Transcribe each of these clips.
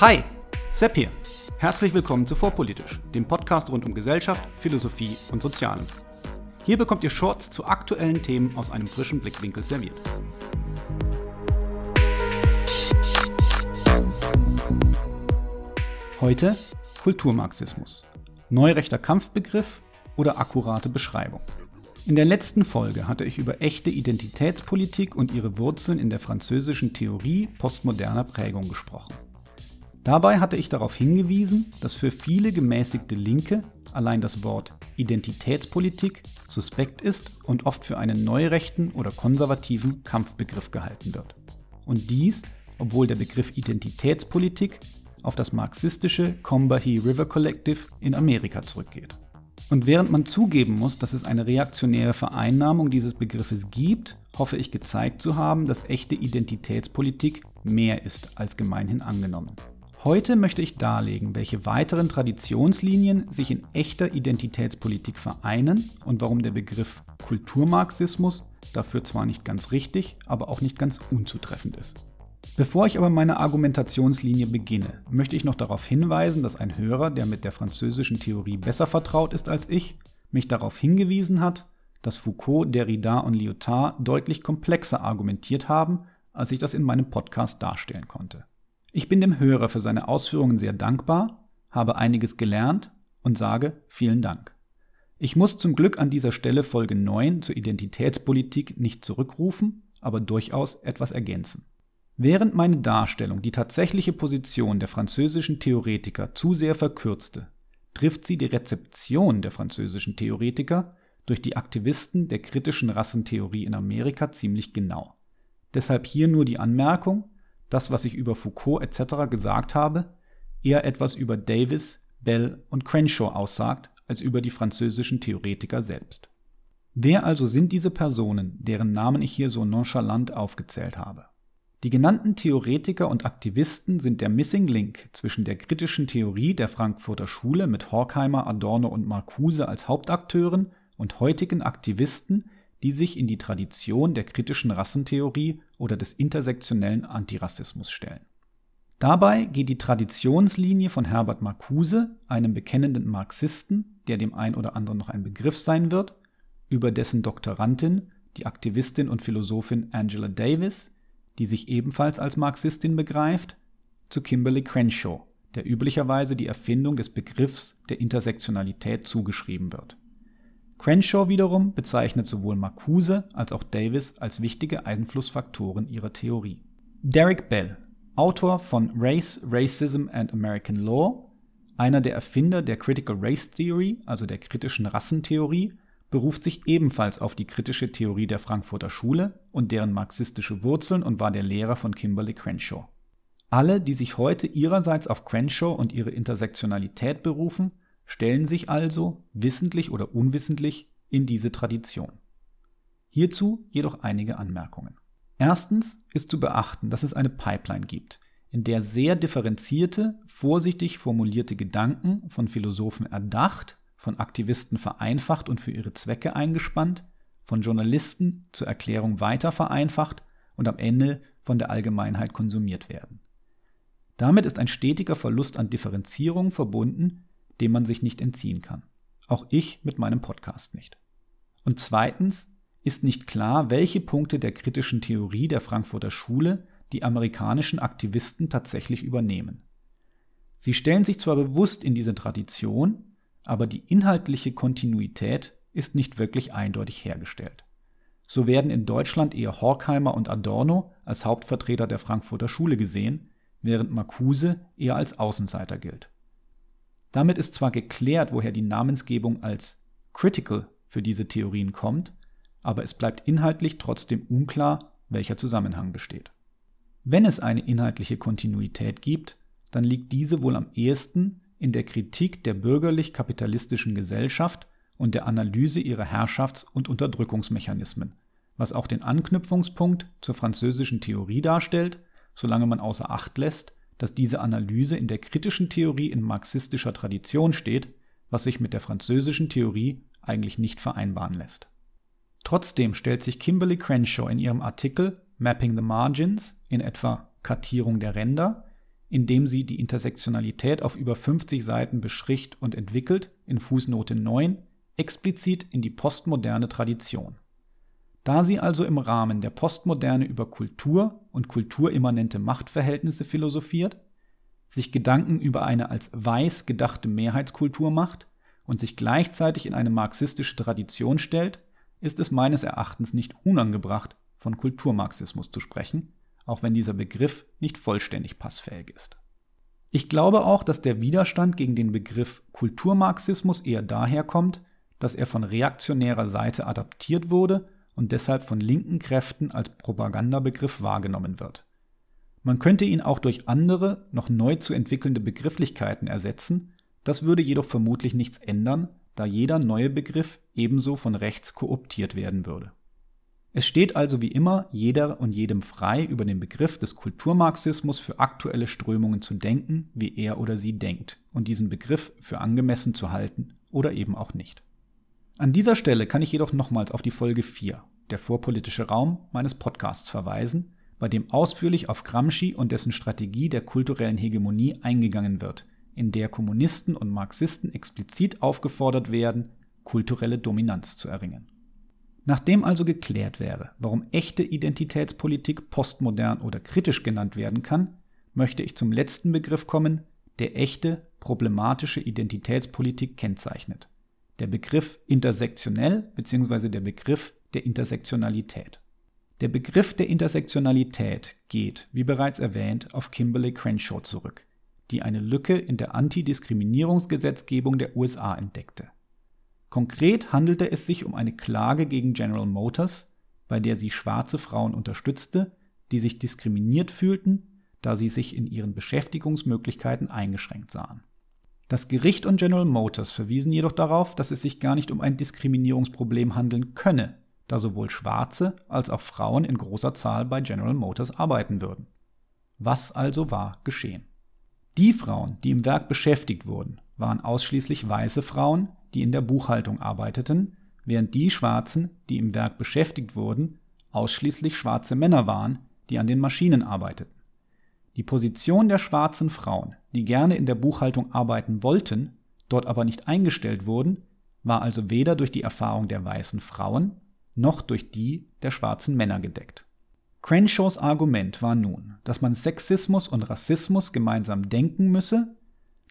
Hi, Sepp hier. Herzlich willkommen zu Vorpolitisch, dem Podcast rund um Gesellschaft, Philosophie und Sozialen. Hier bekommt ihr Shorts zu aktuellen Themen aus einem frischen Blickwinkel serviert. Heute Kulturmarxismus. Neurechter Kampfbegriff oder akkurate Beschreibung. In der letzten Folge hatte ich über echte Identitätspolitik und ihre Wurzeln in der französischen Theorie postmoderner Prägung gesprochen. Dabei hatte ich darauf hingewiesen, dass für viele gemäßigte Linke allein das Wort Identitätspolitik suspekt ist und oft für einen neurechten oder konservativen Kampfbegriff gehalten wird. Und dies, obwohl der Begriff Identitätspolitik auf das marxistische Combahee River Collective in Amerika zurückgeht. Und während man zugeben muss, dass es eine reaktionäre Vereinnahmung dieses Begriffes gibt, hoffe ich gezeigt zu haben, dass echte Identitätspolitik mehr ist als gemeinhin angenommen. Heute möchte ich darlegen, welche weiteren Traditionslinien sich in echter Identitätspolitik vereinen und warum der Begriff Kulturmarxismus dafür zwar nicht ganz richtig, aber auch nicht ganz unzutreffend ist. Bevor ich aber meine Argumentationslinie beginne, möchte ich noch darauf hinweisen, dass ein Hörer, der mit der französischen Theorie besser vertraut ist als ich, mich darauf hingewiesen hat, dass Foucault, Derrida und Lyotard deutlich komplexer argumentiert haben, als ich das in meinem Podcast darstellen konnte. Ich bin dem Hörer für seine Ausführungen sehr dankbar, habe einiges gelernt und sage vielen Dank. Ich muss zum Glück an dieser Stelle Folge 9 zur Identitätspolitik nicht zurückrufen, aber durchaus etwas ergänzen. Während meine Darstellung die tatsächliche Position der französischen Theoretiker zu sehr verkürzte, trifft sie die Rezeption der französischen Theoretiker durch die Aktivisten der kritischen Rassentheorie in Amerika ziemlich genau. Deshalb hier nur die Anmerkung, das, was ich über Foucault etc. gesagt habe, eher etwas über Davis, Bell und Crenshaw aussagt, als über die französischen Theoretiker selbst. Wer also sind diese Personen, deren Namen ich hier so nonchalant aufgezählt habe? Die genannten Theoretiker und Aktivisten sind der Missing Link zwischen der kritischen Theorie der Frankfurter Schule mit Horkheimer, Adorno und Marcuse als Hauptakteuren und heutigen Aktivisten, die sich in die Tradition der kritischen Rassentheorie oder des intersektionellen Antirassismus stellen. Dabei geht die Traditionslinie von Herbert Marcuse, einem bekennenden Marxisten, der dem ein oder anderen noch ein Begriff sein wird, über dessen Doktorandin, die Aktivistin und Philosophin Angela Davis, die sich ebenfalls als Marxistin begreift, zu Kimberly Crenshaw, der üblicherweise die Erfindung des Begriffs der Intersektionalität zugeschrieben wird. Crenshaw wiederum bezeichnet sowohl Marcuse als auch Davis als wichtige Einflussfaktoren ihrer Theorie. Derek Bell, Autor von Race, Racism and American Law, einer der Erfinder der Critical Race Theory, also der kritischen Rassentheorie, beruft sich ebenfalls auf die kritische Theorie der Frankfurter Schule und deren marxistische Wurzeln und war der Lehrer von Kimberly Crenshaw. Alle, die sich heute ihrerseits auf Crenshaw und ihre Intersektionalität berufen, stellen sich also, wissentlich oder unwissentlich, in diese Tradition. Hierzu jedoch einige Anmerkungen. Erstens ist zu beachten, dass es eine Pipeline gibt, in der sehr differenzierte, vorsichtig formulierte Gedanken von Philosophen erdacht von Aktivisten vereinfacht und für ihre Zwecke eingespannt, von Journalisten zur Erklärung weiter vereinfacht und am Ende von der Allgemeinheit konsumiert werden. Damit ist ein stetiger Verlust an Differenzierung verbunden, dem man sich nicht entziehen kann. Auch ich mit meinem Podcast nicht. Und zweitens ist nicht klar, welche Punkte der kritischen Theorie der Frankfurter Schule die amerikanischen Aktivisten tatsächlich übernehmen. Sie stellen sich zwar bewusst in diese Tradition, aber die inhaltliche Kontinuität ist nicht wirklich eindeutig hergestellt. So werden in Deutschland eher Horkheimer und Adorno als Hauptvertreter der Frankfurter Schule gesehen, während Marcuse eher als Außenseiter gilt. Damit ist zwar geklärt, woher die Namensgebung als critical für diese Theorien kommt, aber es bleibt inhaltlich trotzdem unklar, welcher Zusammenhang besteht. Wenn es eine inhaltliche Kontinuität gibt, dann liegt diese wohl am ehesten in der Kritik der bürgerlich-kapitalistischen Gesellschaft und der Analyse ihrer Herrschafts- und Unterdrückungsmechanismen, was auch den Anknüpfungspunkt zur französischen Theorie darstellt, solange man außer Acht lässt, dass diese Analyse in der kritischen Theorie in marxistischer Tradition steht, was sich mit der französischen Theorie eigentlich nicht vereinbaren lässt. Trotzdem stellt sich Kimberly Crenshaw in ihrem Artikel Mapping the Margins in etwa Kartierung der Ränder indem sie die Intersektionalität auf über 50 Seiten beschricht und entwickelt, in Fußnote 9, explizit in die postmoderne Tradition. Da sie also im Rahmen der Postmoderne über Kultur und kulturimmanente Machtverhältnisse philosophiert, sich Gedanken über eine als weiß gedachte Mehrheitskultur macht und sich gleichzeitig in eine marxistische Tradition stellt, ist es meines Erachtens nicht unangebracht, von Kulturmarxismus zu sprechen, auch wenn dieser Begriff nicht vollständig passfähig ist. Ich glaube auch, dass der Widerstand gegen den Begriff Kulturmarxismus eher daherkommt, dass er von reaktionärer Seite adaptiert wurde und deshalb von linken Kräften als Propagandabegriff wahrgenommen wird. Man könnte ihn auch durch andere, noch neu zu entwickelnde Begrifflichkeiten ersetzen, das würde jedoch vermutlich nichts ändern, da jeder neue Begriff ebenso von rechts kooptiert werden würde. Es steht also wie immer jeder und jedem frei, über den Begriff des Kulturmarxismus für aktuelle Strömungen zu denken, wie er oder sie denkt, und diesen Begriff für angemessen zu halten oder eben auch nicht. An dieser Stelle kann ich jedoch nochmals auf die Folge 4, der vorpolitische Raum, meines Podcasts verweisen, bei dem ausführlich auf Gramsci und dessen Strategie der kulturellen Hegemonie eingegangen wird, in der Kommunisten und Marxisten explizit aufgefordert werden, kulturelle Dominanz zu erringen. Nachdem also geklärt wäre, warum echte Identitätspolitik postmodern oder kritisch genannt werden kann, möchte ich zum letzten Begriff kommen, der echte, problematische Identitätspolitik kennzeichnet. Der Begriff intersektionell bzw. der Begriff der Intersektionalität. Der Begriff der Intersektionalität geht, wie bereits erwähnt, auf Kimberly Crenshaw zurück, die eine Lücke in der Antidiskriminierungsgesetzgebung der USA entdeckte. Konkret handelte es sich um eine Klage gegen General Motors, bei der sie schwarze Frauen unterstützte, die sich diskriminiert fühlten, da sie sich in ihren Beschäftigungsmöglichkeiten eingeschränkt sahen. Das Gericht und General Motors verwiesen jedoch darauf, dass es sich gar nicht um ein Diskriminierungsproblem handeln könne, da sowohl Schwarze als auch Frauen in großer Zahl bei General Motors arbeiten würden. Was also war geschehen? Die Frauen, die im Werk beschäftigt wurden, waren ausschließlich weiße Frauen, die in der Buchhaltung arbeiteten, während die Schwarzen, die im Werk beschäftigt wurden, ausschließlich schwarze Männer waren, die an den Maschinen arbeiteten. Die Position der schwarzen Frauen, die gerne in der Buchhaltung arbeiten wollten, dort aber nicht eingestellt wurden, war also weder durch die Erfahrung der weißen Frauen noch durch die der schwarzen Männer gedeckt. Crenshaws Argument war nun, dass man Sexismus und Rassismus gemeinsam denken müsse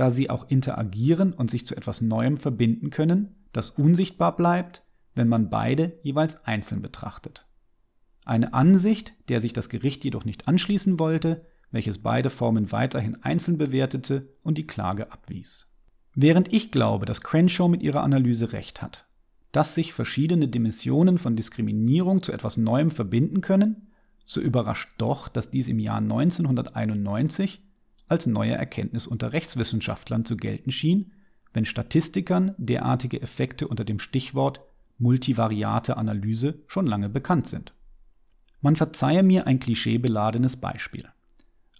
da sie auch interagieren und sich zu etwas Neuem verbinden können, das unsichtbar bleibt, wenn man beide jeweils einzeln betrachtet. Eine Ansicht, der sich das Gericht jedoch nicht anschließen wollte, welches beide Formen weiterhin einzeln bewertete und die Klage abwies. Während ich glaube, dass Crenshaw mit ihrer Analyse recht hat, dass sich verschiedene Dimensionen von Diskriminierung zu etwas Neuem verbinden können, so überrascht doch, dass dies im Jahr 1991 als neue Erkenntnis unter Rechtswissenschaftlern zu gelten schien, wenn Statistikern derartige Effekte unter dem Stichwort multivariate Analyse schon lange bekannt sind. Man verzeihe mir ein klischeebeladenes Beispiel.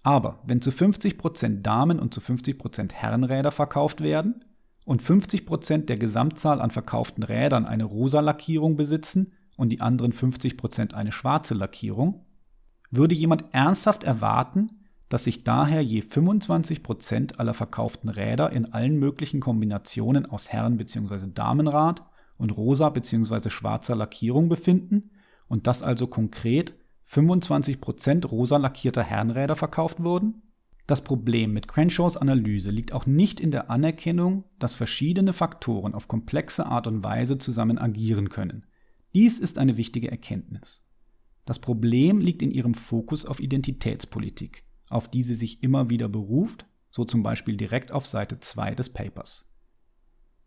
Aber wenn zu 50% Damen und zu 50% Herrenräder verkauft werden und 50% der Gesamtzahl an verkauften Rädern eine rosa Lackierung besitzen und die anderen 50% eine schwarze Lackierung, würde jemand ernsthaft erwarten, dass sich daher je 25% aller verkauften Räder in allen möglichen Kombinationen aus Herren- bzw. Damenrad und rosa bzw. schwarzer Lackierung befinden und dass also konkret 25% rosa lackierter Herrenräder verkauft wurden? Das Problem mit Crenshaws Analyse liegt auch nicht in der Anerkennung, dass verschiedene Faktoren auf komplexe Art und Weise zusammen agieren können. Dies ist eine wichtige Erkenntnis. Das Problem liegt in ihrem Fokus auf Identitätspolitik auf die sie sich immer wieder beruft, so zum Beispiel direkt auf Seite 2 des Papers.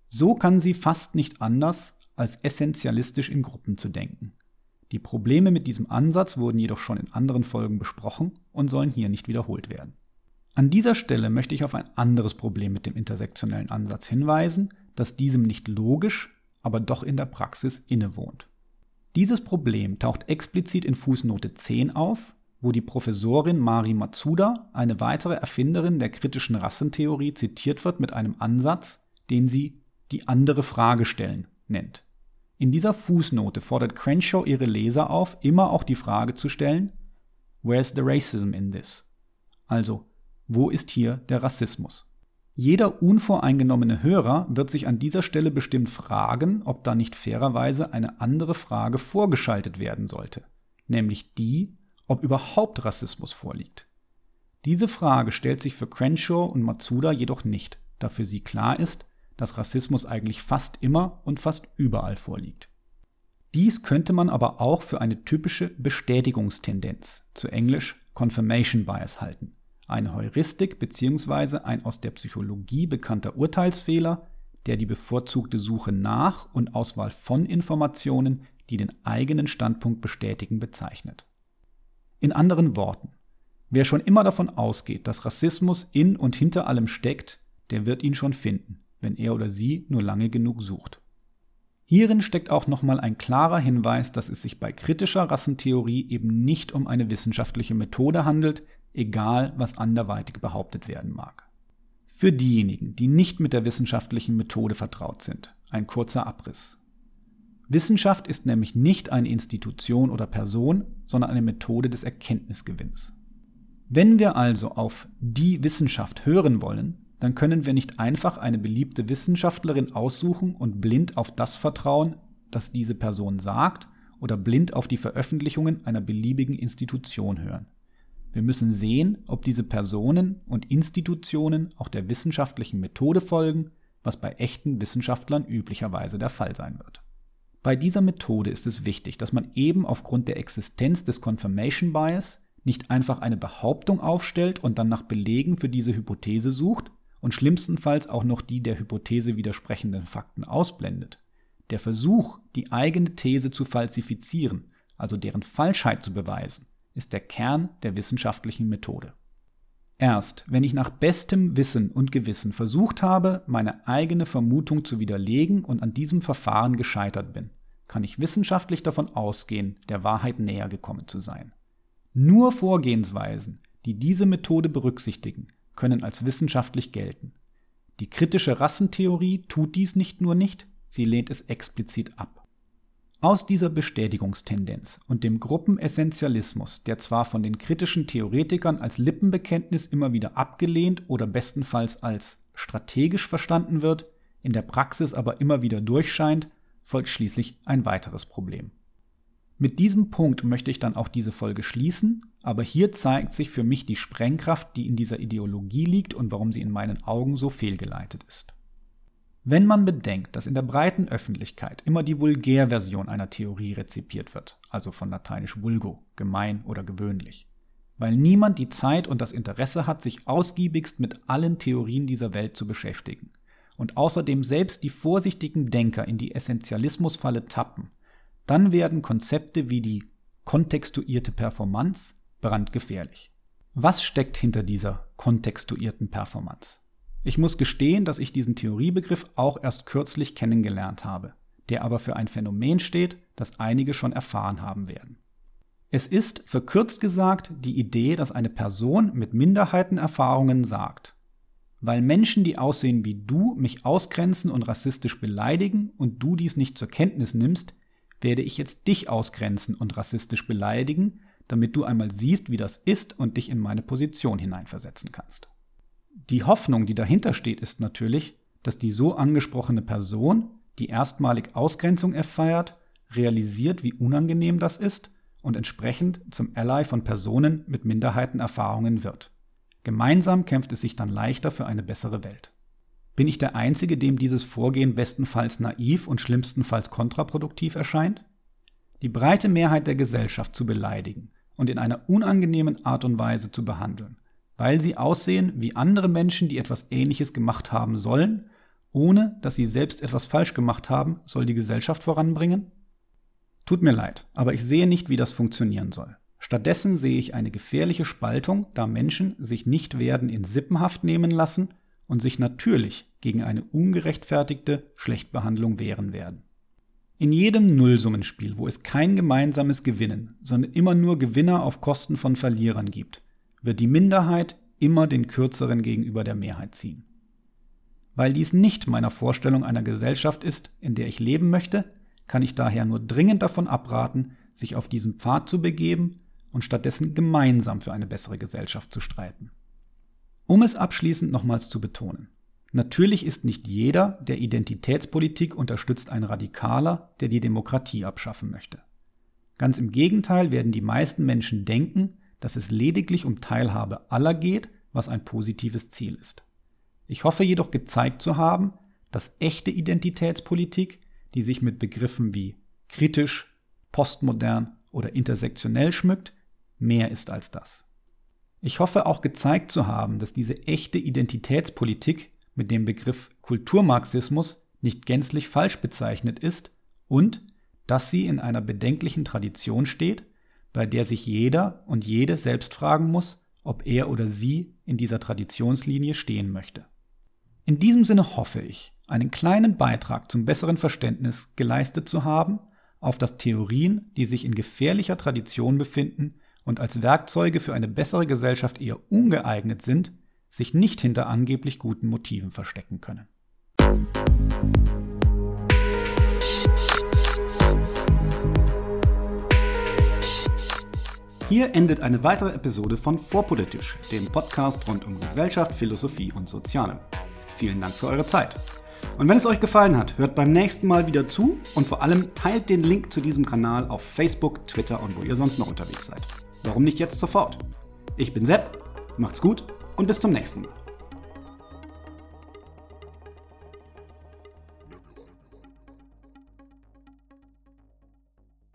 So kann sie fast nicht anders, als essentialistisch in Gruppen zu denken. Die Probleme mit diesem Ansatz wurden jedoch schon in anderen Folgen besprochen und sollen hier nicht wiederholt werden. An dieser Stelle möchte ich auf ein anderes Problem mit dem intersektionellen Ansatz hinweisen, das diesem nicht logisch, aber doch in der Praxis innewohnt. Dieses Problem taucht explizit in Fußnote 10 auf wo die Professorin Mari Matsuda, eine weitere Erfinderin der kritischen Rassentheorie, zitiert wird mit einem Ansatz, den sie die andere Frage stellen nennt. In dieser Fußnote fordert Crenshaw ihre Leser auf, immer auch die Frage zu stellen, Where's the racism in this? Also, Wo ist hier der Rassismus? Jeder unvoreingenommene Hörer wird sich an dieser Stelle bestimmt fragen, ob da nicht fairerweise eine andere Frage vorgeschaltet werden sollte, nämlich die, ob überhaupt Rassismus vorliegt. Diese Frage stellt sich für Crenshaw und Matsuda jedoch nicht, da für sie klar ist, dass Rassismus eigentlich fast immer und fast überall vorliegt. Dies könnte man aber auch für eine typische Bestätigungstendenz, zu Englisch Confirmation Bias halten, eine Heuristik bzw. ein aus der Psychologie bekannter Urteilsfehler, der die bevorzugte Suche nach und Auswahl von Informationen, die den eigenen Standpunkt bestätigen, bezeichnet. In anderen Worten, wer schon immer davon ausgeht, dass Rassismus in und hinter allem steckt, der wird ihn schon finden, wenn er oder sie nur lange genug sucht. Hierin steckt auch nochmal ein klarer Hinweis, dass es sich bei kritischer Rassentheorie eben nicht um eine wissenschaftliche Methode handelt, egal was anderweitig behauptet werden mag. Für diejenigen, die nicht mit der wissenschaftlichen Methode vertraut sind, ein kurzer Abriss. Wissenschaft ist nämlich nicht eine Institution oder Person, sondern eine Methode des Erkenntnisgewinns. Wenn wir also auf die Wissenschaft hören wollen, dann können wir nicht einfach eine beliebte Wissenschaftlerin aussuchen und blind auf das vertrauen, das diese Person sagt, oder blind auf die Veröffentlichungen einer beliebigen Institution hören. Wir müssen sehen, ob diese Personen und Institutionen auch der wissenschaftlichen Methode folgen, was bei echten Wissenschaftlern üblicherweise der Fall sein wird. Bei dieser Methode ist es wichtig, dass man eben aufgrund der Existenz des Confirmation Bias nicht einfach eine Behauptung aufstellt und dann nach Belegen für diese Hypothese sucht, und schlimmstenfalls auch noch die der Hypothese widersprechenden Fakten ausblendet. Der Versuch, die eigene These zu falsifizieren, also deren Falschheit zu beweisen, ist der Kern der wissenschaftlichen Methode. Erst wenn ich nach bestem Wissen und Gewissen versucht habe, meine eigene Vermutung zu widerlegen und an diesem Verfahren gescheitert bin, kann ich wissenschaftlich davon ausgehen, der Wahrheit näher gekommen zu sein. Nur Vorgehensweisen, die diese Methode berücksichtigen, können als wissenschaftlich gelten. Die kritische Rassentheorie tut dies nicht nur nicht, sie lehnt es explizit ab. Aus dieser Bestätigungstendenz und dem Gruppenessentialismus, der zwar von den kritischen Theoretikern als Lippenbekenntnis immer wieder abgelehnt oder bestenfalls als strategisch verstanden wird, in der Praxis aber immer wieder durchscheint, folgt schließlich ein weiteres Problem. Mit diesem Punkt möchte ich dann auch diese Folge schließen, aber hier zeigt sich für mich die Sprengkraft, die in dieser Ideologie liegt und warum sie in meinen Augen so fehlgeleitet ist. Wenn man bedenkt, dass in der breiten Öffentlichkeit immer die Vulgärversion einer Theorie rezipiert wird, also von lateinisch vulgo, gemein oder gewöhnlich, weil niemand die Zeit und das Interesse hat, sich ausgiebigst mit allen Theorien dieser Welt zu beschäftigen, und außerdem selbst die vorsichtigen Denker in die Essentialismusfalle tappen, dann werden Konzepte wie die kontextuierte Performance brandgefährlich. Was steckt hinter dieser kontextuierten Performance? Ich muss gestehen, dass ich diesen Theoriebegriff auch erst kürzlich kennengelernt habe, der aber für ein Phänomen steht, das einige schon erfahren haben werden. Es ist, verkürzt gesagt, die Idee, dass eine Person mit Minderheitenerfahrungen sagt, weil Menschen, die aussehen wie du, mich ausgrenzen und rassistisch beleidigen und du dies nicht zur Kenntnis nimmst, werde ich jetzt dich ausgrenzen und rassistisch beleidigen, damit du einmal siehst, wie das ist und dich in meine Position hineinversetzen kannst. Die Hoffnung, die dahinter steht, ist natürlich, dass die so angesprochene Person, die erstmalig Ausgrenzung erfeiert, realisiert, wie unangenehm das ist und entsprechend zum Ally von Personen mit Minderheitenerfahrungen wird. Gemeinsam kämpft es sich dann leichter für eine bessere Welt. Bin ich der Einzige, dem dieses Vorgehen bestenfalls naiv und schlimmstenfalls kontraproduktiv erscheint? Die breite Mehrheit der Gesellschaft zu beleidigen und in einer unangenehmen Art und Weise zu behandeln, weil sie aussehen wie andere Menschen, die etwas Ähnliches gemacht haben sollen, ohne dass sie selbst etwas falsch gemacht haben, soll die Gesellschaft voranbringen? Tut mir leid, aber ich sehe nicht, wie das funktionieren soll. Stattdessen sehe ich eine gefährliche Spaltung, da Menschen sich nicht werden in Sippenhaft nehmen lassen und sich natürlich gegen eine ungerechtfertigte Schlechtbehandlung wehren werden. In jedem Nullsummenspiel, wo es kein gemeinsames Gewinnen, sondern immer nur Gewinner auf Kosten von Verlierern gibt, wird die Minderheit immer den Kürzeren gegenüber der Mehrheit ziehen. Weil dies nicht meiner Vorstellung einer Gesellschaft ist, in der ich leben möchte, kann ich daher nur dringend davon abraten, sich auf diesen Pfad zu begeben und stattdessen gemeinsam für eine bessere Gesellschaft zu streiten. Um es abschließend nochmals zu betonen. Natürlich ist nicht jeder, der Identitätspolitik unterstützt, ein Radikaler, der die Demokratie abschaffen möchte. Ganz im Gegenteil werden die meisten Menschen denken, dass es lediglich um Teilhabe aller geht, was ein positives Ziel ist. Ich hoffe jedoch gezeigt zu haben, dass echte Identitätspolitik, die sich mit Begriffen wie kritisch, postmodern oder intersektionell schmückt, mehr ist als das. Ich hoffe auch gezeigt zu haben, dass diese echte Identitätspolitik mit dem Begriff Kulturmarxismus nicht gänzlich falsch bezeichnet ist und dass sie in einer bedenklichen Tradition steht, bei der sich jeder und jede selbst fragen muss, ob er oder sie in dieser Traditionslinie stehen möchte. In diesem Sinne hoffe ich, einen kleinen Beitrag zum besseren Verständnis geleistet zu haben, auf das Theorien, die sich in gefährlicher Tradition befinden und als Werkzeuge für eine bessere Gesellschaft eher ungeeignet sind, sich nicht hinter angeblich guten Motiven verstecken können. Hier endet eine weitere Episode von Vorpolitisch, dem Podcast rund um Gesellschaft, Philosophie und Soziale. Vielen Dank für eure Zeit. Und wenn es euch gefallen hat, hört beim nächsten Mal wieder zu und vor allem teilt den Link zu diesem Kanal auf Facebook, Twitter und wo ihr sonst noch unterwegs seid. Warum nicht jetzt sofort? Ich bin Sepp, macht's gut und bis zum nächsten Mal.